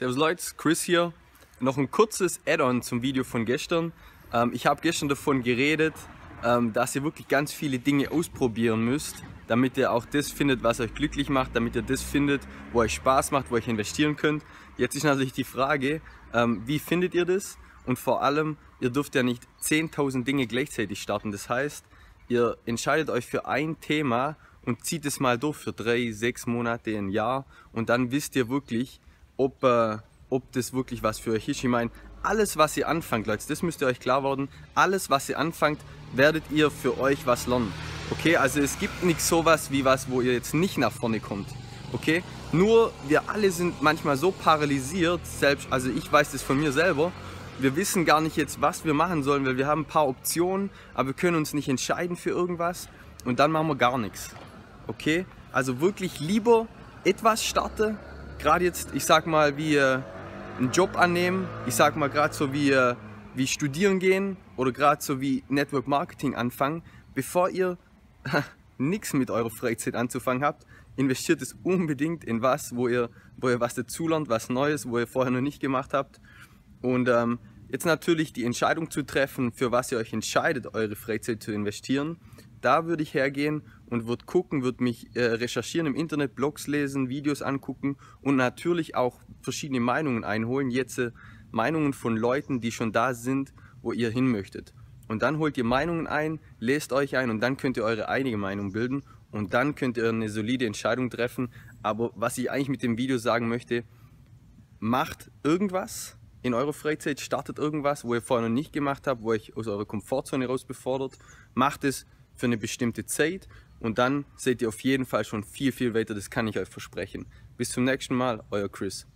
Servus Leute, Chris hier. Noch ein kurzes Add-on zum Video von gestern. Ähm, ich habe gestern davon geredet, ähm, dass ihr wirklich ganz viele Dinge ausprobieren müsst, damit ihr auch das findet, was euch glücklich macht, damit ihr das findet, wo euch Spaß macht, wo ihr investieren könnt. Jetzt ist natürlich die Frage, ähm, wie findet ihr das? Und vor allem, ihr dürft ja nicht 10.000 Dinge gleichzeitig starten. Das heißt, ihr entscheidet euch für ein Thema und zieht es mal durch für drei, sechs Monate, ein Jahr und dann wisst ihr wirklich, ob, äh, ob das wirklich was für euch ist. Ich meine, alles was ihr anfangt, Leute, das müsst ihr euch klar werden, alles was ihr anfangt, werdet ihr für euch was lernen. Okay, also es gibt nichts sowas wie was, wo ihr jetzt nicht nach vorne kommt. Okay, nur wir alle sind manchmal so paralysiert, selbst, also ich weiß das von mir selber, wir wissen gar nicht jetzt, was wir machen sollen, weil wir haben ein paar Optionen, aber wir können uns nicht entscheiden für irgendwas und dann machen wir gar nichts. Okay, also wirklich lieber etwas starten, gerade jetzt, ich sag mal, wie äh, einen Job annehmen, ich sag mal gerade so wie, äh, wie studieren gehen oder gerade so wie Network Marketing anfangen, bevor ihr nichts mit eurer Freizeit anzufangen habt, investiert es unbedingt in was, wo ihr, wo ihr was dazulernt, was Neues, wo ihr vorher noch nicht gemacht habt. Und ähm, jetzt natürlich die Entscheidung zu treffen, für was ihr euch entscheidet, eure Freizeit zu investieren da würde ich hergehen und würde gucken, würde mich äh, recherchieren im Internet, Blogs lesen, Videos angucken und natürlich auch verschiedene Meinungen einholen. Jetzt äh, Meinungen von Leuten, die schon da sind, wo ihr hin möchtet. Und dann holt ihr Meinungen ein, lest euch ein und dann könnt ihr eure eigene Meinung bilden und dann könnt ihr eine solide Entscheidung treffen. Aber was ich eigentlich mit dem Video sagen möchte, macht irgendwas in eurer Freizeit, startet irgendwas, wo ihr vorher noch nicht gemacht habt, wo euch aus eurer Komfortzone raus befordert, macht es für eine bestimmte Zeit und dann seid ihr auf jeden Fall schon viel, viel weiter, das kann ich euch versprechen. Bis zum nächsten Mal, euer Chris.